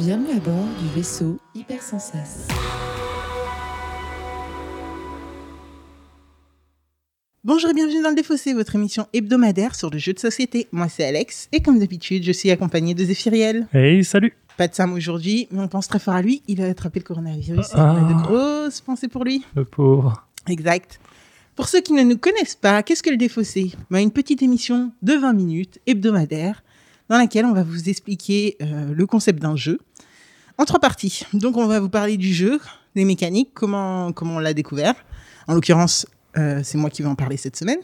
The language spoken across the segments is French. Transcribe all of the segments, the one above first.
Bienvenue à bord du vaisseau Hypersensas. Bonjour et bienvenue dans le Défaussé, votre émission hebdomadaire sur le jeu de société. Moi c'est Alex et comme d'habitude je suis accompagné de Zéphiriel. Hey, salut Pas de Sam aujourd'hui, mais on pense très fort à lui. Il a attrapé le coronavirus et Ah. on a de grosses pensées pour lui. Le pauvre. Exact. Pour ceux qui ne nous connaissent pas, qu'est-ce que le Défaussé? Bah, Une petite émission de 20 minutes hebdomadaire dans laquelle on va vous expliquer euh, le concept d'un jeu en trois parties. Donc on va vous parler du jeu, des mécaniques, comment, on l'a découvert. En l'occurrence, euh, c'est moi qui vais en parler cette semaine.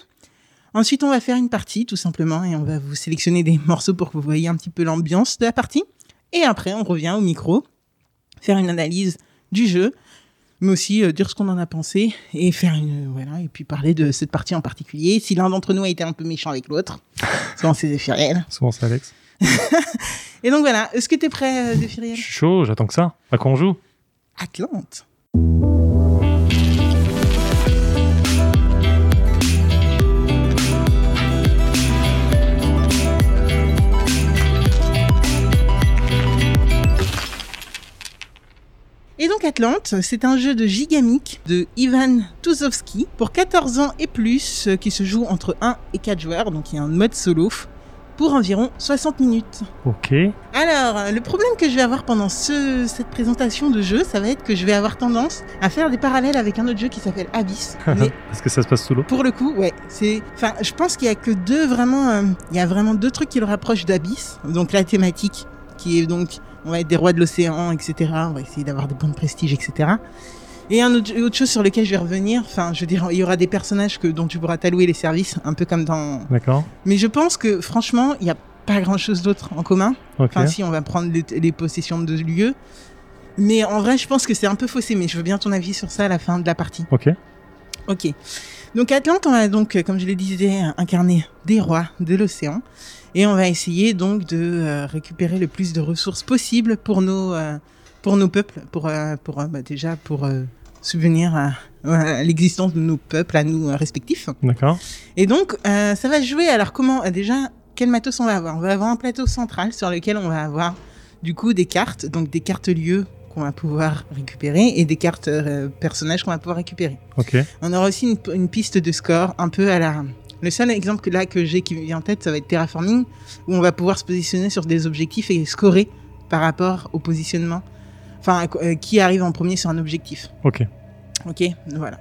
Ensuite, on va faire une partie, tout simplement, et on va vous sélectionner des morceaux pour que vous voyez un petit peu l'ambiance de la partie. Et après, on revient au micro, faire une analyse du jeu, mais aussi euh, dire ce qu'on en a pensé et faire une voilà et puis parler de cette partie en particulier. Si l'un d'entre nous a été un peu méchant avec l'autre, souvent c'est Zéphiriel. Souvent c'est Alex. Et donc voilà, est-ce que t'es prêt, euh, Je Zéphiriel suis chaud, j'attends que ça. À quand on joue? Atlante. Et donc Atlante, c'est un jeu de Gigamic de Ivan Tuzovski pour 14 ans et plus euh, qui se joue entre 1 et 4 joueurs, donc il y a un mode solo pour environ 60 minutes. Ok. Alors, le problème que je vais avoir pendant ce, cette présentation de jeu, ça va être que je vais avoir tendance à faire des parallèles avec un autre jeu qui s'appelle Abyss. Mais Parce que ça se passe sous l'eau? pour le coup, ouais, c'est. Enfin, je pense qu'il y a que deux vraiment. euh, il y a vraiment deux trucs qui le rapprochent d'Abyss. Donc la thématique, qui est donc, on va être des rois de l'océan, etc. On va essayer d'avoir des points de prestige, etc. Et un autre, autre chose sur lequel je vais revenir. Enfin, je veux dire, il y aura des personnages que dont tu pourras t'allouer les services, un peu comme dans. D'accord. Mais je pense que franchement, il n'y a pas grand chose d'autre en commun. Enfin, si, on va prendre les, les possessions de lieux. Mais en vrai, je pense que c'est un peu faussé, mais je veux bien ton avis sur ça à la fin de la partie. Ok. Ok. Donc, Atlante, on va donc, euh, comme je le disais, incarner des rois de l'océan. Et on va essayer donc de euh, récupérer le plus de ressources possibles pour nos, euh, pour nos peuples, pour, pour bah, déjà pour subvenir à, à l'existence de nos peuples, à nous respectifs. D'accord. Et donc, euh, ça va se jouer. Alors, comment déjà quel matos on va avoir? On va avoir un plateau central sur lequel on va avoir du coup des cartes, donc des cartes lieux qu'on va pouvoir récupérer et des cartes euh, personnages qu'on va pouvoir récupérer. On aura aussi une, une piste de score un peu à la. Le seul exemple que là que j'ai qui me vient en tête, ça va être Terraforming, où on va pouvoir se positionner sur des objectifs et scorer par rapport au positionnement. Enfin, euh, qui arrive en premier sur un objectif. Ok. Ok, voilà.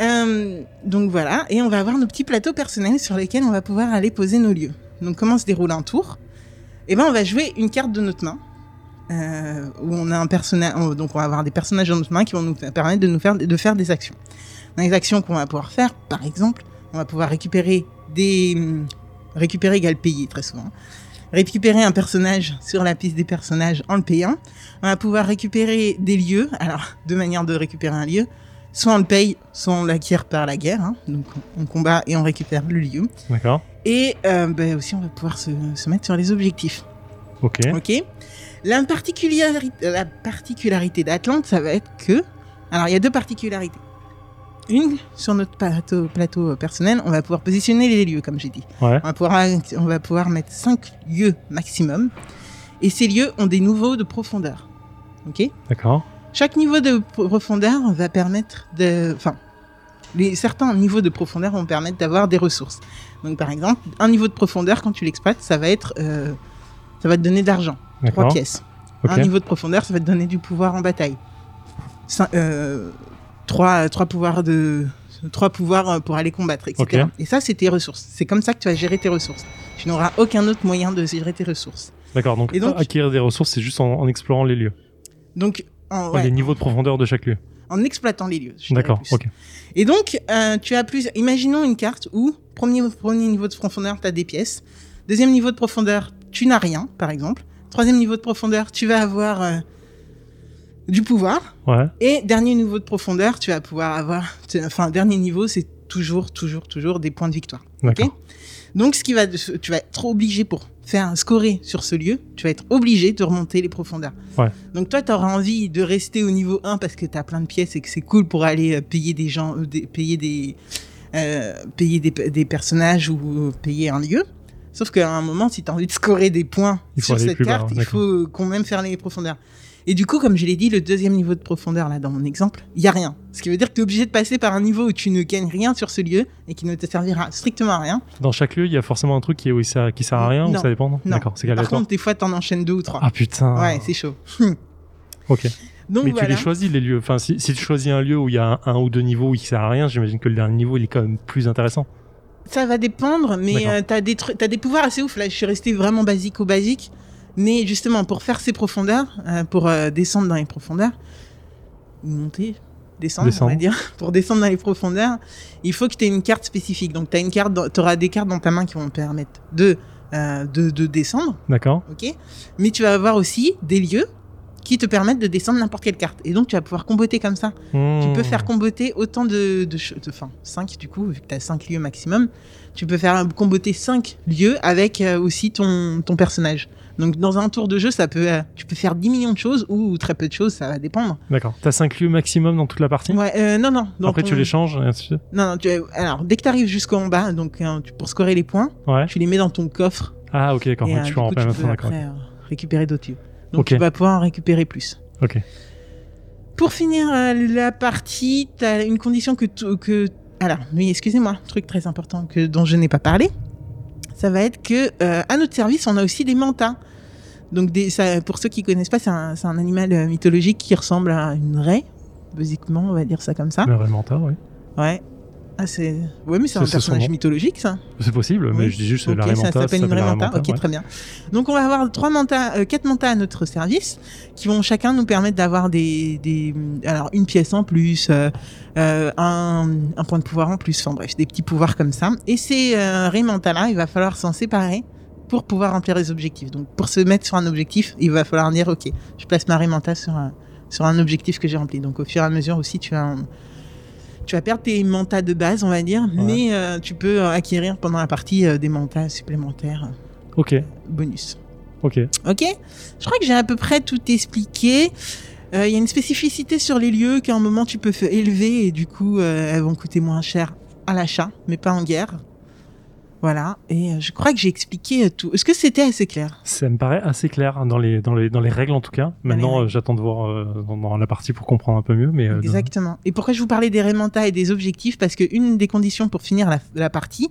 Euh, donc voilà, et on va avoir nos petits plateaux personnels sur lesquels on va pouvoir aller poser nos lieux. Donc comment se déroule un tour? Eh ben on va jouer une carte de notre main. Euh, où on a un personnage, donc on va avoir des personnages dans notre main qui vont nous permettre de nous faire de faire des actions. Dans les actions qu'on va pouvoir faire, par exemple, on va pouvoir récupérer des hum, récupérer égale payer très souvent. Récupérer un personnage sur la piste des personnages en le payant. On va pouvoir récupérer des lieux. Alors, deux manières de récupérer un lieu. Soit on le paye, soit on l'acquiert par la guerre. hein. Donc on combat et on récupère le lieu. D'accord. Et euh, ben aussi on va pouvoir se, se mettre sur les objectifs. Ok. Ok. La particularité, la particularité d'Atlante, ça va être que. Alors il y a deux particularités. Une, sur notre plateau, plateau personnel, on va pouvoir positionner les lieux, comme j'ai dit. Ouais. On va pouvoir, on va pouvoir mettre 5 lieux maximum. Et ces lieux ont des niveaux de profondeur. Ok? D'accord. chaque niveau de pro- profondeur va permettre de. Enfin, les, certains niveaux de profondeur vont permettre d'avoir des ressources. Donc, par exemple, un niveau de profondeur, quand tu l'exploites, ça va être. euh, ça va te donner de l'argent. Trois pièces. Un niveau de profondeur, ça va te donner du pouvoir en bataille. Cin- euh, trois, trois pouvoirs de. Trois pouvoirs euh, pour aller combattre, etc. Et ça, c'est tes ressources. C'est comme ça que tu vas gérer tes ressources. Tu n'auras aucun autre moyen de gérer tes ressources. D'accord. Donc, acquérir des ressources, c'est juste en, en explorant les lieux. Donc, en, Enfin, ouais, Les niveaux de profondeur de chaque lieu. en exploitant les lieux. D'accord. Ok. Et donc, euh, tu as plus. Imaginons une carte où, premier, premier niveau de profondeur, tu as des pièces. Deuxième niveau de profondeur, tu n'as rien, par exemple. Troisième niveau de profondeur, tu vas avoir euh, du pouvoir. Ouais. Et dernier niveau de profondeur, tu vas pouvoir avoir. Enfin, dernier niveau, c'est toujours, toujours, toujours des points de victoire. D'accord. Donc, ce qui va, tu vas être obligé pour faire scorer sur ce lieu, tu vas être obligé de remonter les profondeurs. Ouais. Donc, toi, tu auras envie de rester au niveau 1 parce que tu as plein de pièces et que c'est cool pour aller euh, payer des gens, euh, des- payer des, euh, payer des, des personnages ou payer un lieu. Sauf qu'à un moment, si tu as envie de scorer des points Il sur cette bas, carte, il faut quand même faire les profondeurs. Et du coup, comme je l'ai dit, le deuxième niveau de profondeur, là, dans mon exemple, il y a rien. Ce qui veut dire que tu es obligé de passer par un niveau où tu ne gagnes rien sur ce lieu et qui ne te servira strictement à rien. Dans chaque lieu, il y a forcément un truc qui, où ça, qui sert à rien Non. ou ça dépend non. D'accord, c'est Par contre, des fois, t'en enchaînes deux ou trois. Ah putain. Ouais, c'est chaud. Ok. Donc mais voilà. tu les choisis les lieux. Enfin, si, si tu choisis un lieu où il y a un, un ou deux niveaux qui sert à rien, j'imagine que le dernier niveau il est quand même plus intéressant. Ça va dépendre, mais euh, t'as des trucs, t'as des pouvoirs assez ouf. Là, je suis resté vraiment basique au basique, mais justement pour faire ces profondeurs, euh, pour euh, descendre dans les profondeurs, ou monter, descendre, on Descendre. va dire, pour descendre dans les profondeurs, il faut que tu aies une carte spécifique. Donc t'as une carte, dans- t'auras des cartes dans ta main qui vont te permettre de euh, de, de descendre, D'accord. ok. Mais tu vas avoir aussi des lieux qui te permettent de descendre n'importe quelle carte. Et donc tu vas pouvoir comboter comme ça. Tu Hmm. peux faire comboter autant de, de, de- enfin 5 du coup, vu que tu as 5 lieux maximum. Tu peux faire comboter 5 lieux avec euh, aussi ton, ton personnage. Donc dans un tour de jeu, ça peut, euh, tu peux faire 10 millions de choses ou très peu de choses, ça va dépendre. D'accord. T'as 5 lieux maximum dans toute la partie? Ouais, euh, non, non. Après ton- tu les changes et ainsi de suite? Non, non, tu, alors dès que tu arrives jusqu'en bas, donc tu- pour scorer les points, Ouais. tu les mets dans ton coffre Ah ok d'accord. tu peux en tu peux après récupérer d'autres lieux. Donc Ok. tu vas pouvoir en récupérer plus. Ok. Pour finir euh, la partie, tu as une condition que, que alors, oui, excusez-moi, truc très important que dont je n'ai pas parlé. Ça va être que euh, à notre service, on a aussi des mantas. Donc des, ça, pour ceux qui connaissent pas, c'est un, animal euh, mythologique qui ressemble à une raie, basiquement, on va dire ça comme ça. Le vrai mentor, oui. Ouais. Ah, c'est ouais, mais c'est un son personnage mythologique ça. C'est possible, mais Oui. je dis juste Ok, la ça Remanta, s'appelle une Remanta. Ok, ouais. très bien. Donc on va avoir trois mantas, euh, quatre mantas à notre service, qui vont chacun nous permettre d'avoir des, des, alors une pièce en plus, euh, euh, un, un point de pouvoir en plus. Enfin bref, des petits pouvoirs comme ça. Et ces euh, Remanta là, il va falloir s'en séparer pour pouvoir remplir les objectifs. Donc pour se mettre sur un objectif, il va falloir dire ok, je place ma Remanta sur un, sur un objectif que j'ai rempli. Donc au fur et à mesure aussi, tu as un- tu vas perdre tes mantas de base, on va dire, mais euh, tu peux euh, acquérir pendant la partie euh, des mantas supplémentaires Ok, bonus. ok. Ok? Je crois que j'ai à peu près tout expliqué. Euh, Il y a une spécificité sur les lieux qu'à un moment tu peux faire élever et du coup elles vont coûter moins cher à l'achat, mais pas en guerre. Voilà, et euh, je crois que j'ai expliqué euh, tout. Est-ce que c'était assez clair? Ça me paraît assez clair dans les, dans les, dans les règles en tout cas. Maintenant, euh, j'attends de voir euh, dans, dans la partie pour comprendre un peu mieux. Mais, euh, Exactement. Et pourquoi je vous parlais des rémentas et des objectifs? Parce qu'une des conditions pour finir la, la partie,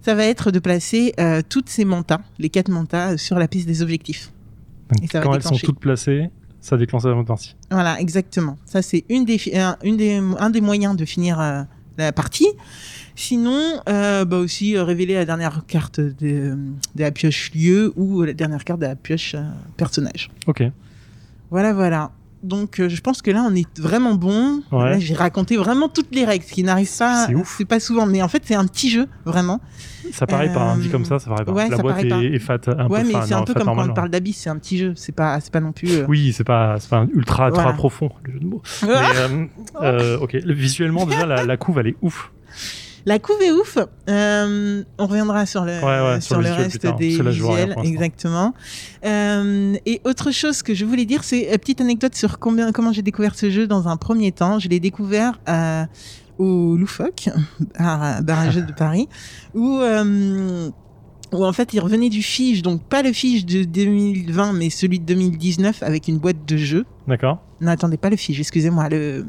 ça va être de placer toutes ces mantas, les quatre mantas, sur la piste des objectifs. donc, et ça va quand elles sont toutes placées, ça déclenche la partie. Voilà, exactement. Ça, c'est une des, un, une des, un des moyens de finir la partie. Sinon, euh, bah aussi euh, révéler la dernière carte de, de la pioche lieu ou la dernière carte de la pioche euh, personnage. Ok. Voilà, voilà. Donc, euh, je pense que là, on est vraiment bon. Ouais. Là, j'ai raconté vraiment toutes les règles, ce qui n'arrive pas. C'est ouf. C'est pas souvent, mais en fait, c'est un petit jeu, vraiment. Ça paraît pas, hein, dit Euh, comme ça, ça paraît pas. ouais, la ça boîte est, pas. est fat, un ouais, peu mais c'est un peu comme quand on parle d'Abyss, c'est un petit jeu. C'est pas, c'est pas non plus. euh, Oui, c'est pas, c'est pas ultra, ultra Voilà. profond, le jeu de mots. Mais, euh, euh, ok, Le- visuellement, déjà, la, la couve, elle est ouf. La couve est ouf. Euh, on reviendra sur le, Ouais, ouais, sur sur le reste tard. des visuels. Exactement. Euh, et autre chose que je voulais dire, c'est une petite anecdote sur combien, comment j'ai découvert ce jeu dans un premier temps. Je l'ai découvert euh, au Loufoque, à Barrage de Paris, où... euh, où en fait il revenait du Fige, donc pas le Fige de 2020, mais celui de 2019 avec une boîte de jeux. D'accord. Non, attendez, pas le Fige, excusez-moi, le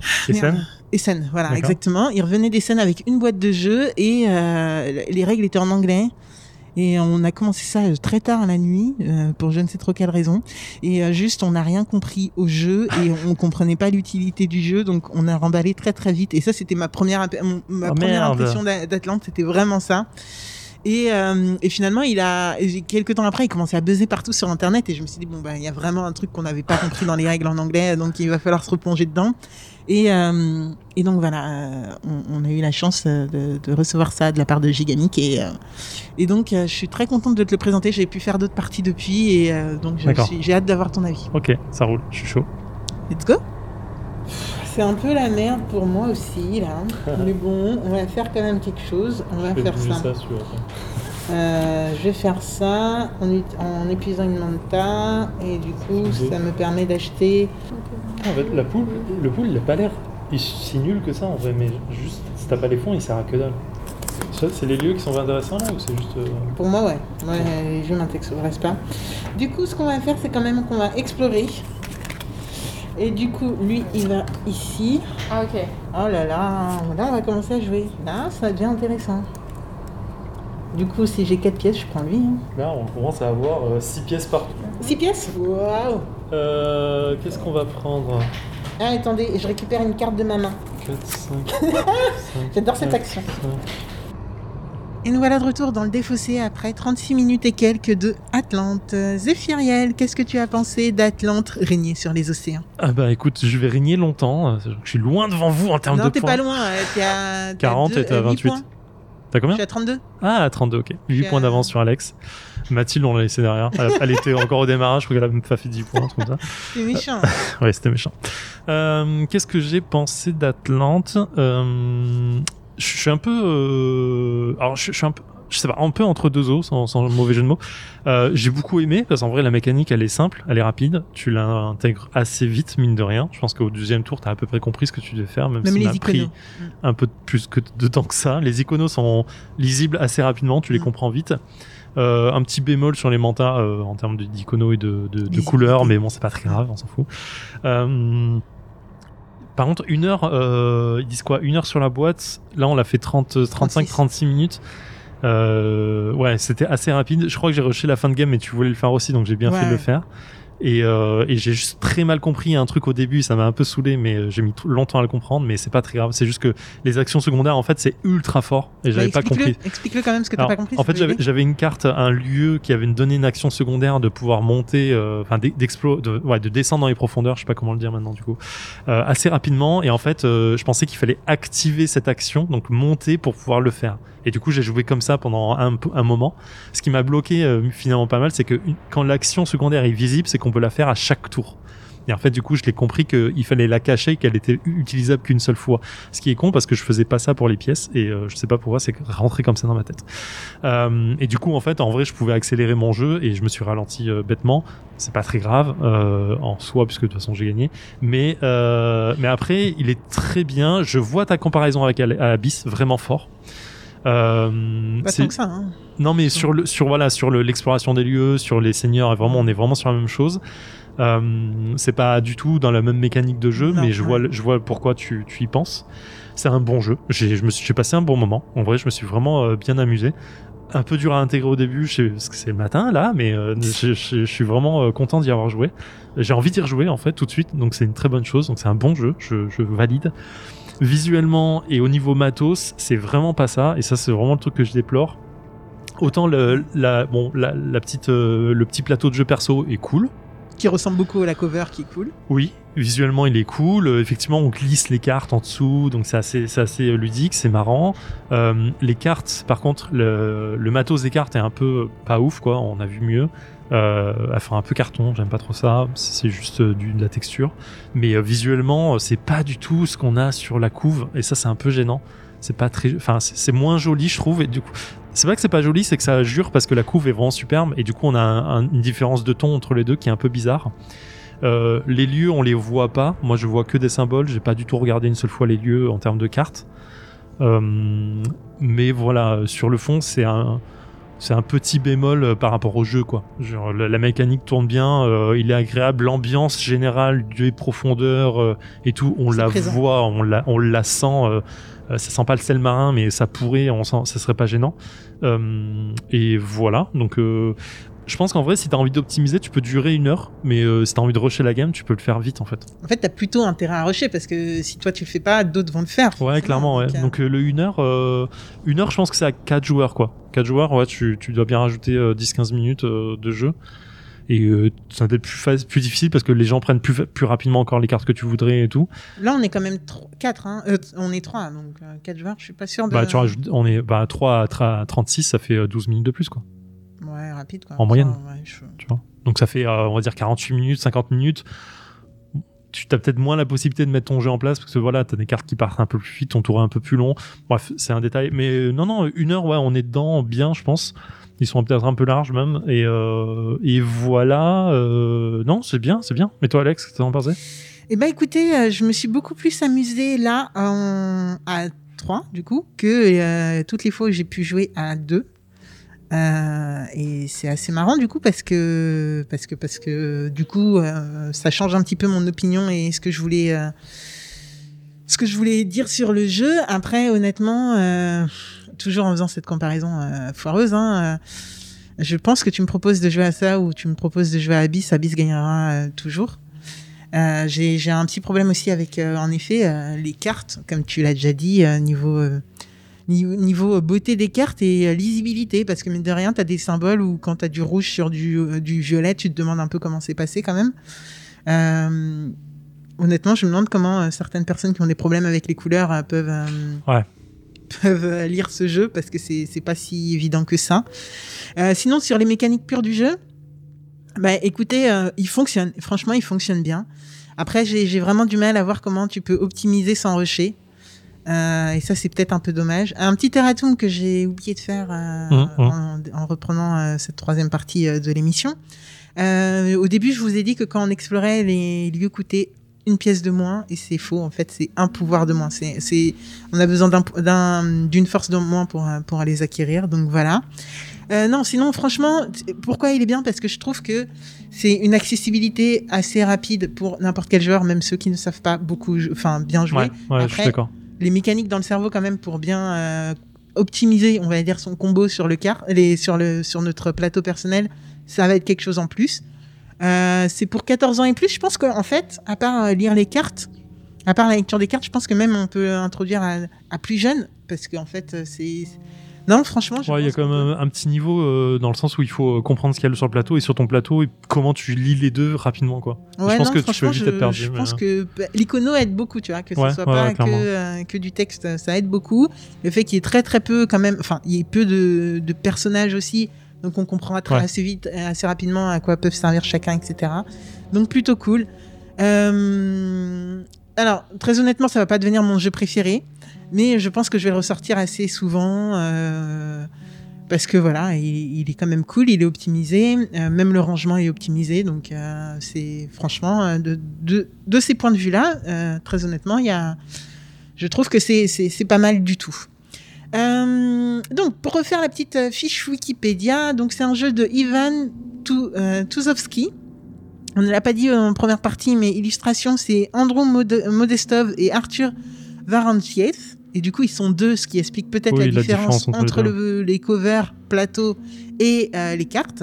scène Essen, voilà, exactement. Il revenait des scènes avec une boîte de jeux et euh, les règles étaient en anglais. Et on a commencé ça très tard la nuit, euh, pour je ne sais trop quelle raison. Et euh, juste, on n'a rien compris au jeu et on comprenait pas l'utilité du jeu, donc on a remballé très très vite. Et ça, c'était ma première, ma Oh, première impression d'A- d'Atlante, c'était vraiment ça. Et, euh, et finalement, il a quelques temps après, il commençait à buzzer partout sur Internet et je me suis dit bon bah il y a vraiment un truc qu'on n'avait pas compris dans les règles en anglais, donc il va falloir se replonger dedans. Et, euh, et donc voilà, euh, on, on a eu la chance euh, de, de recevoir ça de la part de Gigamic et, euh, et donc euh, je suis très contente de te le présenter. J'ai pu faire d'autres parties depuis et euh, donc j'ai hâte d'avoir ton avis. Ok, ça roule, je suis chaud. Let's go. C'est un peu la merde pour moi aussi là, mais bon, on va faire quand même quelque chose. On va faire ça. Euh, je vais faire ça en, en épuisant une manta et du coup ça me permet d'acheter. En fait, la poule, le poule, il a pas l'air si nul que ça en vrai, mais juste, si t'as pas les fonds, il sert à que dalle. C'est les lieux qui sont intéressants là ou c'est juste. euh, Pour moi, ouais. Moi, les jeux m'intéressent pas? Du coup, ce qu'on va faire, c'est quand même qu'on va explorer. Et du coup, lui, il va ici. Ah, ok. Oh là là, là, on va commencer à jouer. Là, ça devient intéressant. Du coup, si j'ai 4 pièces, je prends lui. hein. Là, on commence à avoir 6 pièces partout. 6 pièces? Waouh Euh, Qu'est-ce qu'on va prendre? Ah, attendez, je récupère une carte de ma main. 4, 5. J'adore cette action. Et nous voilà de retour dans le défaussé après 36 minutes et quelques de Atlante. Zéphiriel, qu'est-ce que tu as pensé d'Atlante régner sur les océans? Ah bah écoute, je vais régner longtemps. Je suis loin devant vous en termes Non, de t'es points. pas loin, euh, t'es à... t'es à 40 deux- et t'es à euh, huit 28. points. T'as Je combien suis à 32. Ah, à 32, ok. 8 J'ai points d'avance sur Alex. Mathilde, on l'a laissé derrière. Elle, elle était encore au démarrage, je crois qu'elle a même pas fait 10 points, comme ça. C'est méchant. Ouais, c'était méchant. Euh, Qu'est-ce que j'ai pensé d'Atlante? Euh, Je suis un peu. euh, Alors, je je suis un peu. Je sais pas, un peu entre deux eaux, sans, sans mauvais jeu de mots. Euh, j'ai beaucoup aimé, parce qu'en vrai, la mécanique, elle est simple, elle est rapide. Tu l'intègres assez vite, mine de rien. Je pense qu'au deuxième tour, t'as à peu près compris ce que tu devais faire, même, Même si les m'a pris iconos. un peu plus que de temps que ça. Les iconos sont lisibles assez rapidement, tu les Mm. comprends vite. Euh, un petit bémol sur les mantas euh, en termes d'iconos et de, de, de couleurs, mais bon, c'est pas très grave, on s'en fout. Euh, par contre, une heure, euh, ils disent quoi? Une heure sur la boîte. Là, on l'a fait 30, 35, 36 minutes. Euh, ouais, c'était assez rapide. Je crois que j'ai rushé la fin de game, mais tu voulais le faire aussi, donc j'ai bien fait de le faire. Et, euh, et j'ai juste très mal compris un truc au début, ça m'a un peu saoulé, mais euh, j'ai mis longtemps à le comprendre, mais c'est pas très grave. C'est juste que les actions secondaires, en fait, c'est ultra fort, et j'avais pas compris. Explique-le quand même ce que t'as pas compris. en fait, j'avais une carte, un lieu qui avait donné une action secondaire de pouvoir monter, euh, enfin d'ex- d'explo- de, ouais, de descendre dans les profondeurs, je sais pas comment le dire maintenant du coup, euh, assez rapidement. Et en fait, euh, je pensais qu'il fallait activer cette action, donc monter pour pouvoir le faire. Et du coup, j'ai joué comme ça pendant un, un moment. Ce qui m'a bloqué euh, finalement pas mal, c'est que quand l'action secondaire est visible, c'est qu'on peut la faire à chaque tour. Et en fait, du coup, je l'ai compris qu'il fallait la cacher, qu'elle était utilisable qu'une seule fois. Ce qui est con parce que je faisais pas ça pour les pièces et euh, je sais pas pourquoi, c'est rentré comme ça dans ma tête. Euh, et du coup, en fait, en vrai, je pouvais accélérer mon jeu et je me suis ralenti euh, bêtement. C'est pas très grave en soi puisque de toute façon j'ai gagné. Mais mais après, il est très bien. Je vois ta comparaison avec Abyss vraiment fort. Euh, c'est- ça. Hein. non, mais sur le, sur voilà, sur le- l'exploration des lieux, sur les seigneurs, vraiment, on est vraiment sur la même chose. Euh, c'est pas du tout dans la même mécanique de jeu, Non, mais je ouais. vois, je vois pourquoi tu, tu y penses. C'est un bon jeu. J'ai, je me suis, j'ai passé un bon moment. En vrai, je me suis vraiment euh, bien amusé. Un peu dur à intégrer au début, je sais- parce que c'est le matin là, mais euh, je, je- je suis vraiment euh, content d'y avoir joué. J'ai envie d'y rejouer en fait tout de suite, donc c'est une très bonne chose. Donc c'est un bon jeu, je, je valide. Visuellement et au niveau matos, c'est vraiment pas ça, et ça c'est vraiment le truc que je déplore. Autant le, la, bon, la, la petite, euh, le petit plateau de jeu perso est cool. Qui ressemble beaucoup à la cover qui est cool. Oui, visuellement il est cool. Euh, effectivement, on glisse les cartes en dessous, donc c'est assez, c'est assez euh, ludique, c'est marrant. Euh, les cartes, par contre, le, le matos des cartes est un peu pas ouf, quoi. On a vu mieux. Euh, enfin, un peu carton, j'aime pas trop ça. C'est juste euh, de la texture. Mais euh, visuellement, euh, c'est pas du tout ce qu'on a sur la couve, et ça, c'est un peu gênant. C'est pas très, enfin, c'est moins joli, je trouve. Et du coup, c'est pas que c'est pas joli, c'est que ça jure parce que la couve est vraiment superbe, et du coup, on a un- un- une différence de ton entre les deux qui est un peu bizarre. Les lieux, on les voit pas. Moi, je vois que des symboles. J'ai pas du tout regardé une seule fois les lieux en termes de cartes. Mais voilà, sur le fond, c'est un, c'est un petit bémol euh, par rapport au jeu, quoi. Genre, la, la mécanique tourne bien, euh, il est agréable, l'ambiance générale des profondeurs euh, et tout, on la présent. voit, on la, on la sent. euh, ça sent pas le sel marin, mais ça pourrait, on sent, ça serait pas gênant. Et voilà, donc. Euh, je pense qu'en vrai, si t'as envie d'optimiser, tu peux durer une heure, mais euh, si t'as envie de rusher la game, tu peux le faire vite en fait. En fait, t'as plutôt intérêt à rusher parce que si toi tu le fais pas, d'autres vont le faire. Ouais, clairement, ouais. Donc, euh, Donc euh, le 1 heure, euh, une heure, je pense que c'est à 4 joueurs, quoi. 4 joueurs, ouais, tu, tu dois bien rajouter euh, 10-15 minutes euh, de jeu. Et euh, ça doit être plus, plus difficile parce que les gens prennent plus, plus rapidement encore les cartes que tu voudrais et tout. Là, on est quand même 4. Hein. Euh, on est 3, donc 4 joueurs, je suis pas sûr de. Bah, tu rajoutes, on est bah, 3 à tra- 36, ça fait euh, 12 minutes de plus, quoi. Ouais, rapide quoi. En moyenne. ouais, je- Tu vois Donc ça fait, euh, on va dire, 48 minutes, 50 minutes. Tu as peut-être moins la possibilité de mettre ton jeu en place parce que voilà, t'as des cartes qui partent un peu plus vite, ton tour est un peu plus long. Bref, c'est un détail. Mais euh, non, non, une heure, ouais, on est dedans bien, je pense. Ils sont peut-être un peu larges même. Et, euh, et voilà. non, c'est bien, c'est bien. Mais toi, Alex, qu'est-ce que t'en pensais? Eh ben écoutez, je me suis beaucoup plus amusée là en- à 3, du coup, que euh, toutes les fois où j'ai pu jouer à 2. Euh, et c'est assez marrant du coup parce que parce que parce que du coup euh, ça change un petit peu mon opinion et ce que je voulais euh, ce que je voulais dire sur le jeu. Après honnêtement, toujours en faisant cette comparaison foireuse, hein, je pense que tu me proposes de jouer à ça ou tu me proposes de jouer à Abyss, Abyss gagnera toujours. J'ai un petit problème aussi avec, en effet, les cartes, comme tu l'as déjà dit, niveau, niveau, niveau beauté des cartes et euh, lisibilité, parce que de rien, tu as des symboles où quand tu as du rouge sur du, euh, du violet, tu te demandes un peu comment c'est passé quand même. Euh, honnêtement, je me demande comment euh, certaines personnes qui ont des problèmes avec les couleurs euh, peuvent, euh, Ouais. peuvent euh, lire ce jeu, parce que c'est pas si évident que ça. Euh, sinon, sur les mécaniques pures du jeu, bah, écoutez, euh, il fonctionne. Franchement, il fonctionne bien. Après, j'ai j'ai vraiment du mal à voir comment tu peux optimiser sans rusher. Euh, et ça, c'est peut-être un peu dommage. Un petit erratum que j'ai oublié de faire euh, Mhm, mhm. en, en reprenant euh, cette troisième partie de l'émission. Au début, je vous ai dit que quand on explorait, les lieux coûtaient une pièce de moins, et c'est faux. En fait, c'est un pouvoir de moins. C'est, on a besoin d'un, d'un- d'une force de moins pour, pour les acquérir. Donc voilà. Non, sinon, franchement, pourquoi il est bien? Parce que je trouve que c'est une accessibilité assez rapide pour n'importe quel joueur, même ceux qui ne savent pas beaucoup, enfin bien jouer. Ouais, ouais, je suis d'accord. Les mécaniques dans le cerveau, quand même, pour bien euh, optimiser, on va dire, son combo sur le sur notre plateau personnel, ça va être quelque chose en plus. Euh, c'est pour 14 ans et plus. Je pense qu'en fait, à part euh, lire les cartes, à part la lecture des cartes, je pense que même on peut introduire à, plus jeune, parce qu'en fait, c'est non, franchement, je Ouais, il y a quand même un, un petit niveau euh, dans le sens où il faut euh, comprendre ce qu'il y a sur le plateau et sur ton plateau et comment tu lis les deux rapidement quoi. Ouais, je pense non, que tu peux vite je, être perdu. je mais, pense euh, que bah, l'icono aide beaucoup, tu vois, que ce Ouais, soit pas que, euh, du texte, ça aide beaucoup. Le fait qu'il y ait très très peu quand même, enfin, il y ait peu de, de personnages aussi, donc on Ouais. assez vite, assez rapidement à quoi peuvent servir chacun, etc. Donc plutôt cool. Euh, alors, très honnêtement, ça va pas devenir mon jeu préféré, mais je pense que je vais le ressortir assez souvent. euh, parce que voilà, il, est quand même cool, il est optimisé, euh, même le rangement est optimisé, donc euh, c'est franchement de, de, de ces points de vue-là, très honnêtement, il y a, je trouve que c'est pas mal du tout. Donc pour refaire la petite fiche Wikipédia, donc c'est un jeu de Ivan Tu- Tuzovsky. On ne l'a pas dit en première partie, mais illustration c'est Andrew Mode- Modestov et Arthur Varantiev. Et du coup, ils sont deux, ce qui explique peut-être Oui, la, la différence, entre entre les le- les covers, plateaux et euh, les cartes.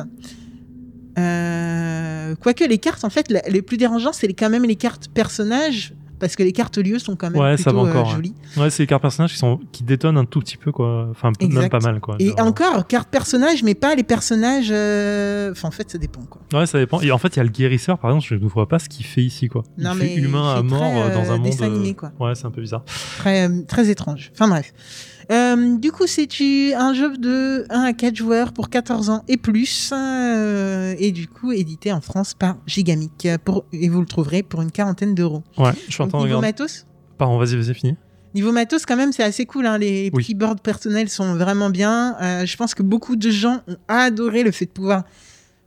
Euh, quoique les cartes, en fait, les plus dérangeants, c'est quand même les cartes personnages, parce que les cartes lieux sont quand même Ouais, ça plutôt va encore, euh, ouais. jolies. Ouais, c'est les cartes personnages qui, sont, qui détonnent un tout petit peu, quoi. Enfin, même pas mal, quoi. Et Genre, encore, cartes personnages, mais pas les personnages. euh, Enfin, en fait, ça dépend, quoi. Ouais, ça dépend. Et en fait, il y a le guérisseur, par exemple, je ne vois pas ce qu'il fait ici, quoi. Il Non, fait mais humain il à fait mort très, euh, dans un euh, monde. dessin euh, animé, quoi. Ouais, c'est un peu bizarre. Très, très étrange. Enfin, bref. Euh, du coup, c'est un jeu de 1 à 4 joueurs pour 14 ans et plus, euh, et du coup, édité en France par Gigamic. Pour, et vous le trouverez pour une quarantaine d'euros. Ouais, je suis en train de niveau regarder. matos Pardon, vas-y, vas-y, fini. Niveau matos, quand même, c'est assez cool. hein. Les Oui. petits boards personnels sont vraiment bien. Euh, je pense que beaucoup de gens ont adoré le fait de pouvoir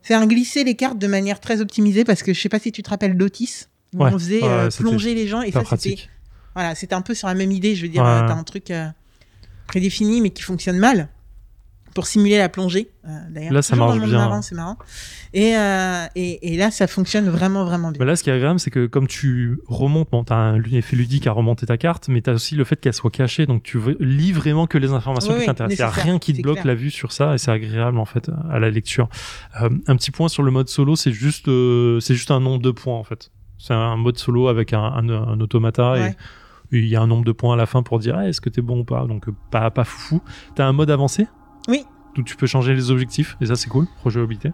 faire glisser les cartes de manière très optimisée parce que je sais pas si tu te rappelles d'Otis, où Ouais. on faisait euh, plonger les gens et ça c'était voilà, c'était un peu sur la même idée. Je veux dire, Ouais. euh, t'as un truc euh, prédéfini mais qui fonctionne mal pour simuler la plongée. Euh, D'ailleurs, Là, ça marche bien, c'est marrant. Et, euh, et, et là, ça fonctionne vraiment vraiment bien. Mais là, ce qui est agréable, c'est que comme tu remontes, bon, t'as un effet ludique à remonter ta carte, mais t'as aussi le fait qu'elle soit cachée, donc tu lis vraiment que les informations Oui, qui t'intéressent. Il n'y a rien qui te bloque clair. la vue sur ça, et c'est agréable en fait à la lecture. Euh, un petit point sur le mode solo, c'est juste, euh, c'est juste un nombre de points en fait. C'est un mode solo avec un, un, un automata Ouais. et il y a un nombre de points à la fin pour dire Ah, est-ce que t'es bon ou pas? Donc euh, pas pas foufou. T'as un mode avancé? Oui. Où tu peux changer les objectifs et ça c'est cool. Rejouabilité.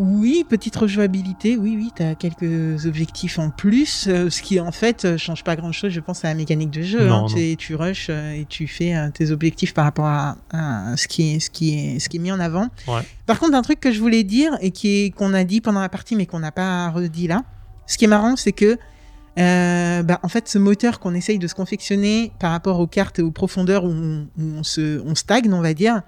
Oui, petite rejouabilité, oui, oui, tu as quelques objectifs en plus, euh, ce qui en fait euh, change pas grand chose, je pense, à la mécanique de jeu. Non, hein. non. Tu, rushes euh, et tu fais tes objectifs par rapport à, à ce, qui est, ce, qui est, ce qui est mis en avant. Ouais. Par contre, un truc que je voulais dire et qui est- qu'on a dit pendant la partie mais qu'on n'a pas redit là, ce qui est marrant, c'est que euh, bah, en fait, ce moteur qu'on essaye de se confectionner par rapport aux cartes et aux profondeurs où on, où on se, on stagne, on va dire,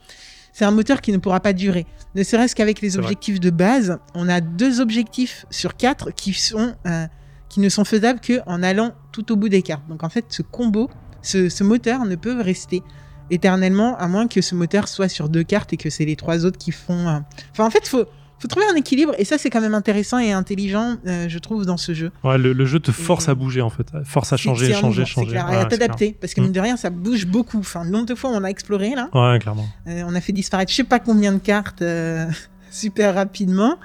c'est un moteur qui ne pourra pas durer. Ne serait-ce qu'avec les vrai. objectifs de base, on a deux objectifs sur quatre qui sont euh, qui ne sont faisables que en allant tout au bout des cartes. Donc en fait, ce combo ce, ce moteur ne peut rester éternellement, à moins que ce moteur soit sur deux cartes et que c'est les trois autres qui font. euh, Enfin, en fait, faut faut trouver un équilibre et ça c'est quand même intéressant et intelligent, euh, je trouve, dans ce jeu. Ouais, le, le jeu te force Et- à bouger en fait, force à changer, changer, changer. clair, Ouais, à t'adapter parce que Mm. mine de rien ça bouge beaucoup. Enfin, le nombre de fois on a exploré là, Ouais, clairement. euh, on a fait disparaître je sais pas combien de cartes euh, super rapidement.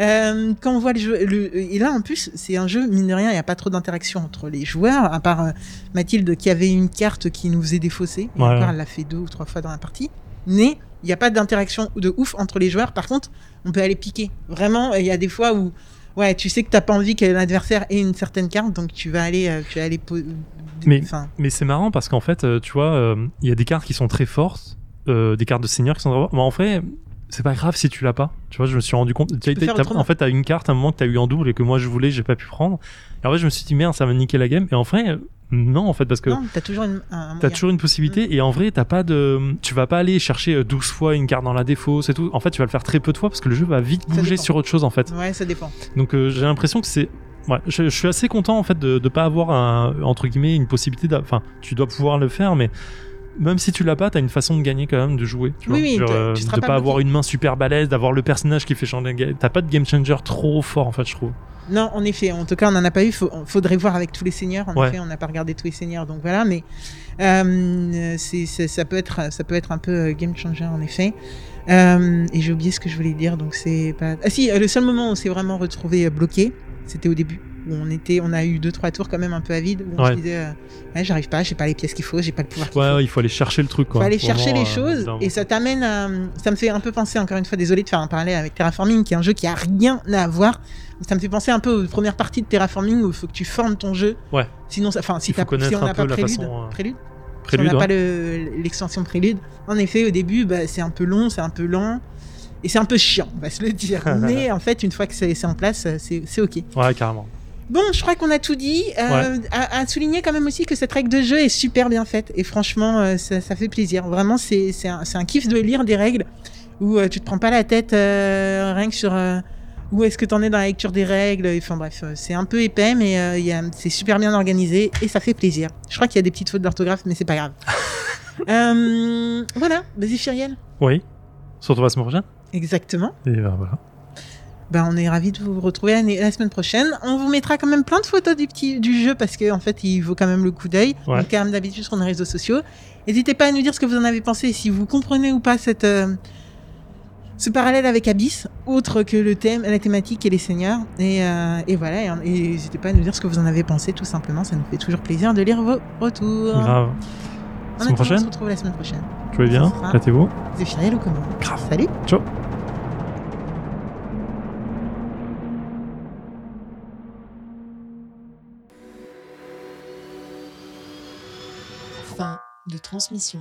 Euh, quand on voit le jeu, le- et là en plus c'est un jeu mine de rien, il n'y a pas trop d'interaction entre les joueurs, à part euh, Mathilde qui avait une carte qui nous faisait défausser. Et Ouais. encore, elle l'a fait deux ou trois fois dans la partie. Mais il n'y a pas d'interaction de ouf entre les joueurs. Par contre, on peut aller piquer. Vraiment, il y a des fois où ouais, tu sais que t'as pas envie que l'adversaire ait une certaine carte, donc tu vas aller, euh, tu vas aller. Mais- enfin, Mais c'est marrant parce qu'en fait, euh, tu vois, euh, il y a des cartes qui sont très fortes, des cartes de seigneur qui sont très fortes. Mais en fait, c'est pas grave si tu l'as pas. Tu vois, je me suis rendu compte. Tu as- en fait, t'as une carte à un moment que t'as eu en double et que moi je voulais, j'ai pas pu prendre. Et en fait, je me suis dit merde, ça va niquer la game. Et en vrai, non, en fait, parce que non, t'as toujours une, un, toujours possibilité et en vrai t'as pas de tu vas pas aller chercher euh, 12 fois une carte dans la défaut c'est tout. En fait tu vas le faire très peu de fois parce que le jeu va vite bouger sur autre chose en fait. Ouais, ça dépend. donc euh, j'ai l'impression que c'est ouais je, je suis assez content en fait de, de pas avoir un, entre guillemets une possibilité enfin tu dois pouvoir le faire mais même si tu l'as pas t'as une façon de gagner quand même de jouer tu Oui, vois. oui, Genre, euh, tu de pas pas avoir une main super balèze d'avoir le personnage qui fait changer t'as pas de game changer trop fort en fait je trouve Non, en effet, en tout cas, on n'en a pas eu. Faut, faudrait voir avec tous les seigneurs. En Ouais. effet, on n'a pas regardé tous les seigneurs, donc voilà. Mais euh, c'est, c'est- ça peut être, ça peut être un peu game changer en effet. Euh, et j'ai oublié ce que je voulais dire, donc c'est pas. Ah si, euh, le seul moment où on s'est vraiment retrouvé bloqué, c'était au début. Où on était, on a eu deux trois tours quand même un peu à vide. Où on Ouais. se disait, euh, ouais, j'arrive pas, j'ai pas les pièces qu'il faut, j'ai pas le pouvoir qu'il ouais, faut. il faut aller chercher le truc faut quoi aller chercher les choses et ça t'amène à... Ça me fait un peu penser, encore une fois, désolé de faire un parallèle avec Terraforming, qui est un jeu qui a rien à voir. Ça me fait penser un peu aux premières parties de Terraforming où il faut que tu formes ton jeu. Ouais. Sinon, enfin, si, si on n'a pas Prélude, façon, euh, Prélude Prélude, si on n'a ouais. pas le- l'extension Prélude, en effet, au début, bah, c'est un peu long, c'est un peu lent. Et c'est un peu chiant, on va se le dire. Mais en fait, une fois que c'est en place, c'est c'est ok. ouais carrément Bon, je crois qu'on a tout dit. Euh, à, à souligner quand même aussi que cette règle de jeu est super bien faite. Et franchement, euh, ça, ça fait plaisir. Vraiment, c'est un, kiff de lire des règles où euh, tu te prends pas la tête euh, rien que sur euh, où est-ce que t'en es dans la lecture des règles. Enfin bref, euh, c'est un peu épais, mais euh, c'est super bien organisé et ça fait plaisir. Je crois qu'il y a des petites fautes d'orthographe, mais c'est pas grave. Euh, voilà, vas-y Firiel. oui on se retrouve la semaine prochaine Exactement. et ben voilà Ben, on est ravis de vous retrouver la, semaine prochaine. On vous mettra quand même plein de photos du, petit, du jeu parce qu'en en fait, il vaut quand même le coup d'œil. Ouais. Donc, comme d'habitude sur nos réseaux sociaux. N'hésitez pas à nous dire ce que vous en avez pensé, si vous comprenez ou pas cette, euh, ce parallèle avec Abyss, autre que le thème, la thématique et les seigneurs. Et, euh, et voilà, et, et n'hésitez pas à nous dire ce que vous en avez pensé, tout simplement. Ça nous fait toujours plaisir de lire vos retours. grave En semaine attendant, On se retrouve la semaine prochaine. jouez bien battez-vous Zéphiriel ou comment Grave. Salut ciao Fin de transmission.